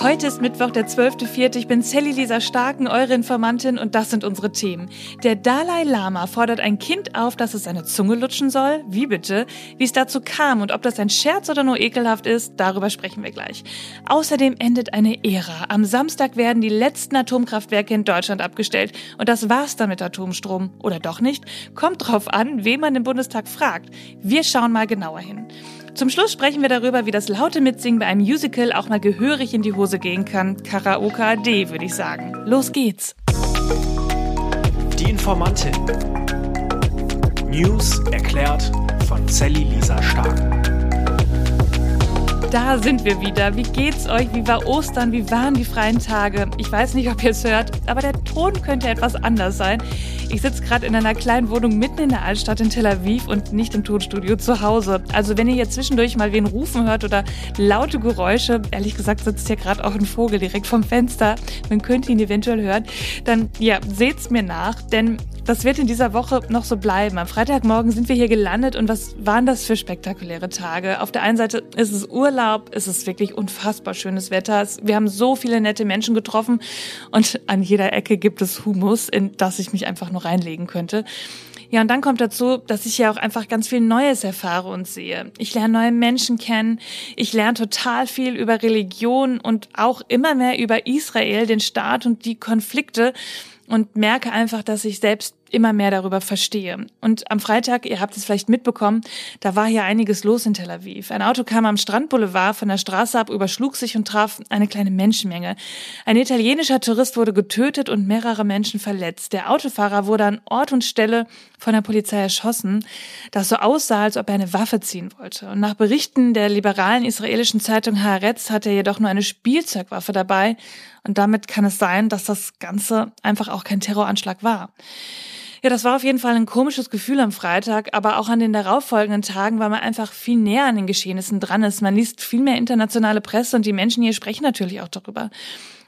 Heute ist Mittwoch, der 12.04. Ich bin Sally Lisa Starken, eure Informantin und das sind unsere Themen. Der Dalai Lama fordert ein Kind auf, dass es seine Zunge lutschen soll. Wie bitte? Wie es dazu kam und ob das ein Scherz oder nur ekelhaft ist, darüber sprechen wir gleich. Außerdem endet eine Ära. Am Samstag werden die letzten Atomkraftwerke in Deutschland abgestellt und das war's dann mit Atomstrom. Oder doch nicht? Kommt drauf an, wen man im Bundestag fragt. Wir schauen mal genauer hin. Zum Schluss sprechen wir darüber, wie das laute Mitsingen bei einem Musical auch mal gehörig in die Hose gehen kann. Karaoke AD, würde ich sagen. Los geht's. Die Informantin. News erklärt von Sally Lisa Stark. Da sind wir wieder. Wie geht's euch? Wie war Ostern? Wie waren die freien Tage? Ich weiß nicht, ob ihr es hört, aber der Ton könnte etwas anders sein. Ich sitze gerade in einer kleinen Wohnung mitten in der Altstadt in Tel Aviv und nicht im Tonstudio zu Hause. Also wenn ihr jetzt zwischendurch mal wen rufen hört oder laute Geräusche, ehrlich gesagt sitzt hier gerade auch ein Vogel direkt vom Fenster, man könnte ihn eventuell hören, dann ja, seht's mir nach, denn das wird in dieser Woche noch so bleiben. Am Freitagmorgen sind wir hier gelandet und was waren das für spektakuläre Tage? Auf der einen Seite ist es Urlaub, ist es wirklich unfassbar schönes Wetter. Wir haben so viele nette Menschen getroffen und an jeder Ecke gibt es Humus, in das ich mich einfach nur reinlegen könnte. Ja, und dann kommt dazu, dass ich ja auch einfach ganz viel Neues erfahre und sehe. Ich lerne neue Menschen kennen. Ich lerne total viel über Religion und auch immer mehr über Israel, den Staat und die Konflikte und merke einfach, dass ich selbst immer mehr darüber verstehe. Und am Freitag, ihr habt es vielleicht mitbekommen, da war hier einiges los in Tel Aviv. Ein Auto kam am Strandboulevard von der Straße ab, überschlug sich und traf eine kleine Menschenmenge. Ein italienischer Tourist wurde getötet und mehrere Menschen verletzt. Der Autofahrer wurde an Ort und Stelle von der Polizei erschossen, das so aussah, als ob er eine Waffe ziehen wollte. Und nach Berichten der liberalen israelischen Zeitung Haaretz hatte er jedoch nur eine Spielzeugwaffe dabei. Und damit kann es sein, dass das Ganze einfach auch kein Terroranschlag war. Ja, das war auf jeden Fall ein komisches Gefühl am Freitag, aber auch an den darauffolgenden Tagen, weil man einfach viel näher an den Geschehnissen dran ist. Man liest viel mehr internationale Presse und die Menschen hier sprechen natürlich auch darüber.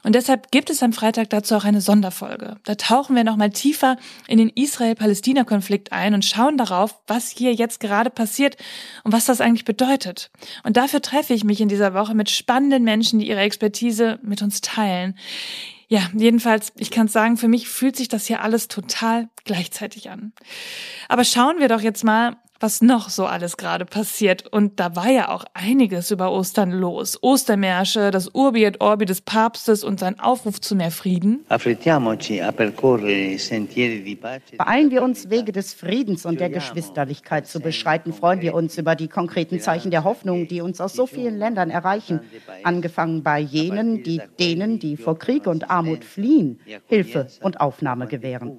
Und deshalb gibt es am Freitag dazu auch eine Sonderfolge. Da tauchen wir nochmal tiefer in den Israel-Palästina-Konflikt ein und schauen darauf, was hier jetzt gerade passiert und was das eigentlich bedeutet. Und dafür treffe ich mich in dieser Woche mit spannenden Menschen, die ihre Expertise mit uns teilen. Ja, jedenfalls, ich kann sagen, für mich fühlt sich das hier alles total gleichzeitig an. Aber schauen wir doch jetzt mal, was noch so alles gerade passiert. Und da war ja auch einiges über Ostern los. Ostermärsche, das Urbi et Orbi des Papstes und sein Aufruf zu mehr Frieden. Beeilen wir uns, Wege des Friedens und der Geschwisterlichkeit zu beschreiten. Freuen wir uns über die konkreten Zeichen der Hoffnung, die uns aus so vielen Ländern erreichen. Angefangen bei jenen, die denen, die vor Krieg und Armut fliehen, Hilfe und Aufnahme gewähren.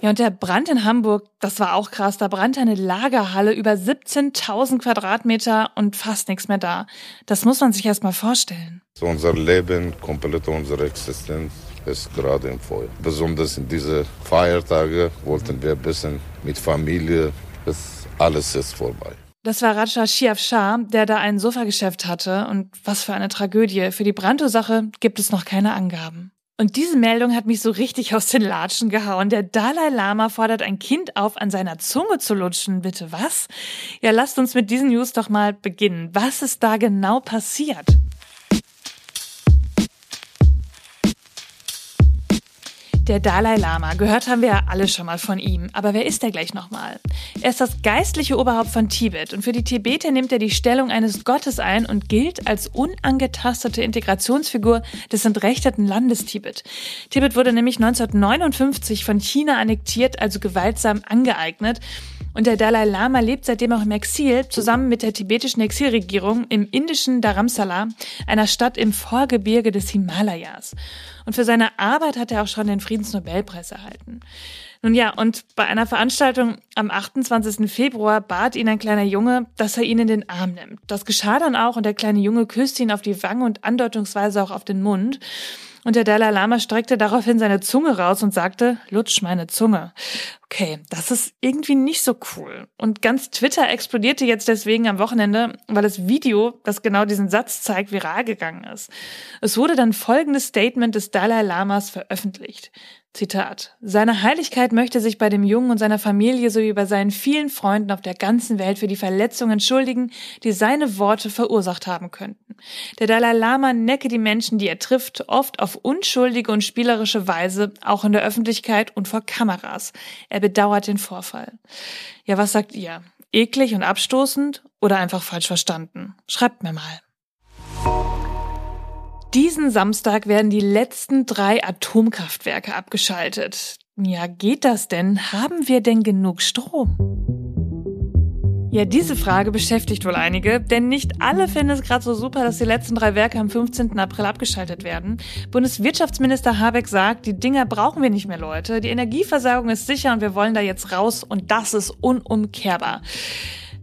Ja, und der Brand in Hamburg, das war auch krass. Da brannte eine Lagerhalle über 17.000 Quadratmeter und fast nichts mehr da. Das muss man sich erst mal vorstellen. Unser Leben, komplett unsere Existenz ist gerade im Feuer. Besonders in diese Feiertage wollten wir ein bisschen mit Familie. Das alles ist vorbei. Das war Raja Shiaf Shah, der da ein Sofageschäft hatte. Und was für eine Tragödie. Für die Brandursache gibt es noch keine Angaben. Und diese Meldung hat mich so richtig aus den Latschen gehauen. Der Dalai Lama fordert ein Kind auf, an seiner Zunge zu lutschen. Bitte was? Ja, lasst uns mit diesen News doch mal beginnen. Was ist da genau passiert? Der Dalai Lama, gehört haben wir ja alle schon mal von ihm. Aber wer ist er gleich nochmal? Er ist das geistliche Oberhaupt von Tibet und für die Tibeter nimmt er die Stellung eines Gottes ein und gilt als unangetastete Integrationsfigur des entrechteten Landes Tibet. Tibet wurde nämlich 1959 von China annektiert, also gewaltsam angeeignet. Und der Dalai Lama lebt seitdem auch im Exil, zusammen mit der tibetischen Exilregierung im indischen Dharamsala, einer Stadt im Vorgebirge des Himalayas. Und für seine Arbeit hat er auch schon den Friedensnobelpreis erhalten. Nun ja, und bei einer Veranstaltung am 28. Februar bat ihn ein kleiner Junge, dass er ihn in den Arm nimmt. Das geschah dann auch und der kleine Junge küsste ihn auf die Wange und andeutungsweise auch auf den Mund. Und der Dalai Lama streckte daraufhin seine Zunge raus und sagte, lutsch meine Zunge. Okay, das ist irgendwie nicht so cool. Und ganz Twitter explodierte jetzt deswegen am Wochenende, weil das Video, das genau diesen Satz zeigt, viral gegangen ist. Es wurde dann folgendes Statement des Dalai Lamas veröffentlicht. Zitat. Seine Heiligkeit möchte sich bei dem Jungen und seiner Familie sowie bei seinen vielen Freunden auf der ganzen Welt für die Verletzungen entschuldigen, die seine Worte verursacht haben könnten. Der Dalai Lama necke die Menschen, die er trifft, oft auf unschuldige und spielerische Weise, auch in der Öffentlichkeit und vor Kameras. Er bedauert den Vorfall. Ja, was sagt ihr? Eklig und abstoßend oder einfach falsch verstanden? Schreibt mir mal. Diesen Samstag werden die letzten drei Atomkraftwerke abgeschaltet. Ja, geht das denn? Haben wir denn genug Strom? Ja, diese Frage beschäftigt wohl einige, denn nicht alle finden es gerade so super, dass die letzten drei Werke am 15. April abgeschaltet werden. Bundeswirtschaftsminister Habeck sagt, die Dinger brauchen wir nicht mehr, Leute. Die Energieversorgung ist sicher und wir wollen da jetzt raus und das ist unumkehrbar.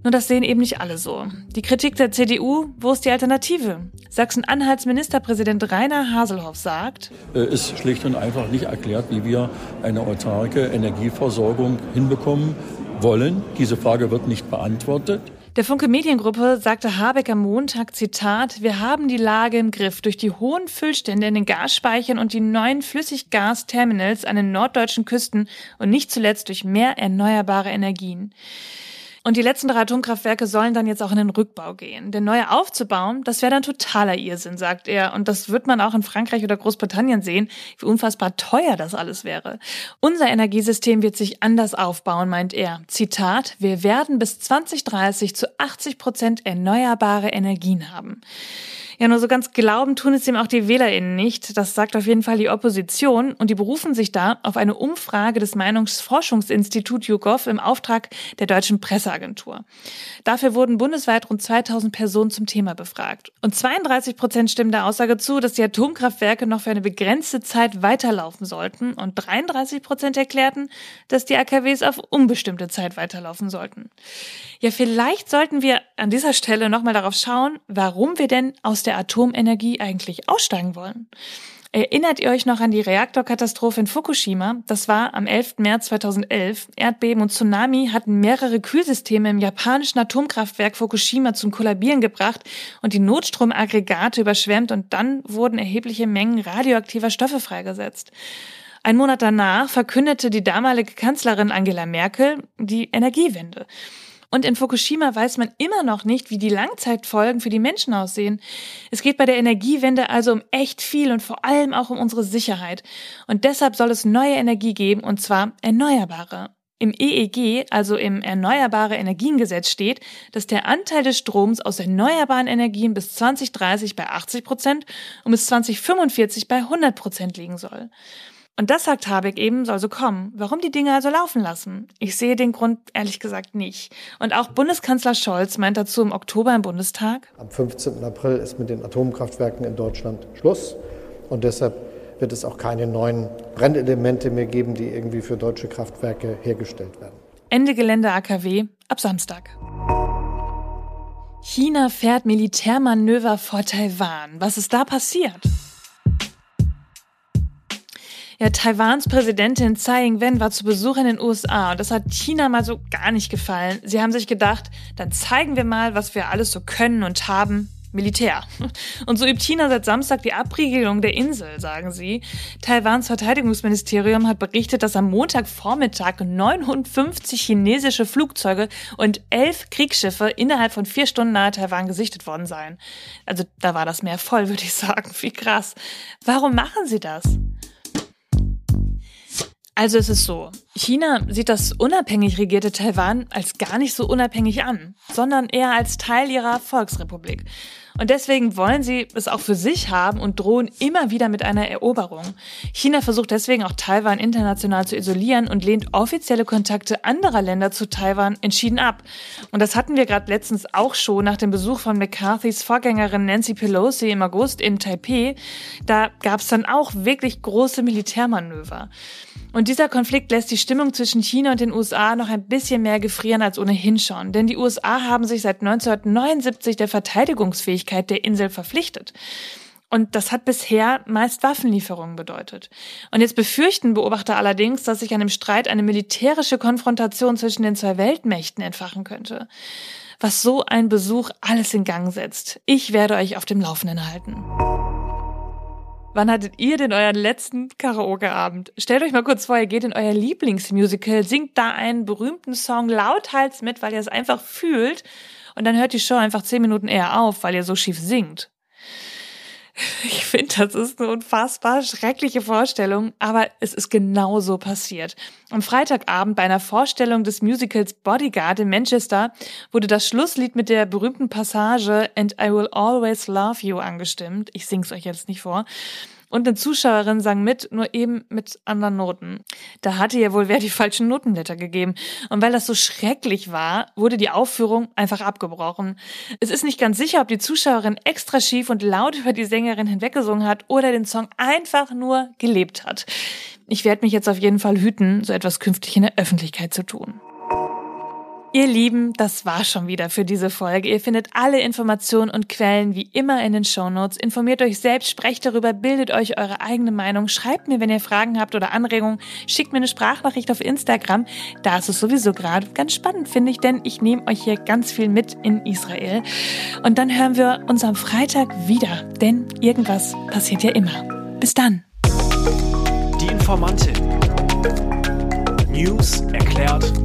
Nur das sehen eben nicht alle so. Die Kritik der CDU, wo ist die Alternative? Sachsen-Anhalts Ministerpräsident Rainer Haselhoff sagt, ist äh, schlicht und einfach nicht erklärt, wie wir eine autarke Energieversorgung hinbekommen wollen. Diese Frage wird nicht beantwortet. Der Funke Mediengruppe sagte Habeck am Montag, Zitat, wir haben die Lage im Griff durch die hohen Füllstände in den Gasspeichern und die neuen Flüssiggasterminals an den norddeutschen Küsten und nicht zuletzt durch mehr erneuerbare Energien. Und die letzten drei Atomkraftwerke sollen dann jetzt auch in den Rückbau gehen. Denn neue aufzubauen, das wäre dann totaler Irrsinn, sagt er. Und das wird man auch in Frankreich oder Großbritannien sehen, wie unfassbar teuer das alles wäre. Unser Energiesystem wird sich anders aufbauen, meint er. Zitat, wir werden bis 2030 zu 80 Prozent erneuerbare Energien haben. Ja, nur so ganz glauben tun es ihm auch die WählerInnen nicht. Das sagt auf jeden Fall die Opposition. Und die berufen sich da auf eine Umfrage des Meinungsforschungsinstituts YouGov im Auftrag der Deutschen Presseagentur. Dafür wurden bundesweit rund 2000 Personen zum Thema befragt. Und 32 Prozent stimmen der Aussage zu, dass die Atomkraftwerke noch für eine begrenzte Zeit weiterlaufen sollten. Und 33 Prozent erklärten, dass die AKWs auf unbestimmte Zeit weiterlaufen sollten. Ja, vielleicht sollten wir an dieser Stelle nochmal darauf schauen, warum wir denn aus der Atomenergie eigentlich aussteigen wollen. Erinnert ihr euch noch an die Reaktorkatastrophe in Fukushima? Das war am 11. März 2011. Erdbeben und Tsunami hatten mehrere Kühlsysteme im japanischen Atomkraftwerk Fukushima zum Kollabieren gebracht und die Notstromaggregate überschwemmt und dann wurden erhebliche Mengen radioaktiver Stoffe freigesetzt. Ein Monat danach verkündete die damalige Kanzlerin Angela Merkel die Energiewende. Und in Fukushima weiß man immer noch nicht, wie die Langzeitfolgen für die Menschen aussehen. Es geht bei der Energiewende also um echt viel und vor allem auch um unsere Sicherheit. Und deshalb soll es neue Energie geben, und zwar erneuerbare. Im EEG, also im Erneuerbare Energiengesetz steht, dass der Anteil des Stroms aus erneuerbaren Energien bis 2030 bei 80 Prozent und bis 2045 bei 100 Prozent liegen soll. Und das sagt Habeck eben, soll so kommen. Warum die Dinge also laufen lassen? Ich sehe den Grund ehrlich gesagt nicht. Und auch Bundeskanzler Scholz meint dazu im Oktober im Bundestag. Am 15. April ist mit den Atomkraftwerken in Deutschland Schluss. Und deshalb wird es auch keine neuen Brennelemente mehr geben, die irgendwie für deutsche Kraftwerke hergestellt werden. Ende Gelände AKW ab Samstag. China fährt Militärmanöver vor Taiwan. Was ist da passiert? Ja, Taiwans Präsidentin Tsai Ing-wen war zu Besuch in den USA und das hat China mal so gar nicht gefallen. Sie haben sich gedacht, dann zeigen wir mal, was wir alles so können und haben. Militär. Und so übt China seit Samstag die Abriegelung der Insel, sagen sie. Taiwans Verteidigungsministerium hat berichtet, dass am Montagvormittag 950 chinesische Flugzeuge und elf Kriegsschiffe innerhalb von vier Stunden nahe Taiwan gesichtet worden seien. Also da war das Meer voll, würde ich sagen. Wie krass. Warum machen sie das? Also es ist so, China sieht das unabhängig regierte Taiwan als gar nicht so unabhängig an, sondern eher als Teil ihrer Volksrepublik. Und deswegen wollen sie es auch für sich haben und drohen immer wieder mit einer Eroberung. China versucht deswegen auch Taiwan international zu isolieren und lehnt offizielle Kontakte anderer Länder zu Taiwan entschieden ab. Und das hatten wir gerade letztens auch schon nach dem Besuch von McCarthys Vorgängerin Nancy Pelosi im August in Taipei. Da gab es dann auch wirklich große Militärmanöver. Und dieser Konflikt lässt die Stimmung zwischen China und den USA noch ein bisschen mehr gefrieren als ohnehin schon. Denn die USA haben sich seit 1979 der Verteidigungsfähigkeit der Insel verpflichtet. Und das hat bisher meist Waffenlieferungen bedeutet. Und jetzt befürchten Beobachter allerdings, dass sich an dem Streit eine militärische Konfrontation zwischen den zwei Weltmächten entfachen könnte. Was so ein Besuch alles in Gang setzt. Ich werde euch auf dem Laufenden halten. Wann hattet ihr denn euren letzten Karaoke-Abend? Stellt euch mal kurz vor, ihr geht in euer Lieblingsmusical, singt da einen berühmten Song lauthals mit, weil ihr es einfach fühlt und dann hört die Show einfach zehn Minuten eher auf, weil ihr so schief singt. Ich finde, das ist eine unfassbar schreckliche Vorstellung, aber es ist genauso passiert. Am Freitagabend bei einer Vorstellung des Musicals Bodyguard in Manchester wurde das Schlusslied mit der berühmten Passage And I Will Always Love You angestimmt. Ich sing's euch jetzt nicht vor und eine Zuschauerin sang mit, nur eben mit anderen Noten. Da hatte ja wohl wer die falschen Notenblätter gegeben. Und weil das so schrecklich war, wurde die Aufführung einfach abgebrochen. Es ist nicht ganz sicher, ob die Zuschauerin extra schief und laut über die Sängerin hinweggesungen hat oder den Song einfach nur gelebt hat. Ich werde mich jetzt auf jeden Fall hüten, so etwas künftig in der Öffentlichkeit zu tun. Ihr Lieben, das war schon wieder für diese Folge. Ihr findet alle Informationen und Quellen wie immer in den Shownotes. Informiert euch selbst, sprecht darüber, bildet euch eure eigene Meinung, schreibt mir, wenn ihr Fragen habt oder Anregungen, schickt mir eine Sprachnachricht auf Instagram. Da ist es sowieso gerade ganz spannend, finde ich, denn ich nehme euch hier ganz viel mit in Israel. Und dann hören wir uns am Freitag wieder, denn irgendwas passiert ja immer. Bis dann. Die Informantin. News erklärt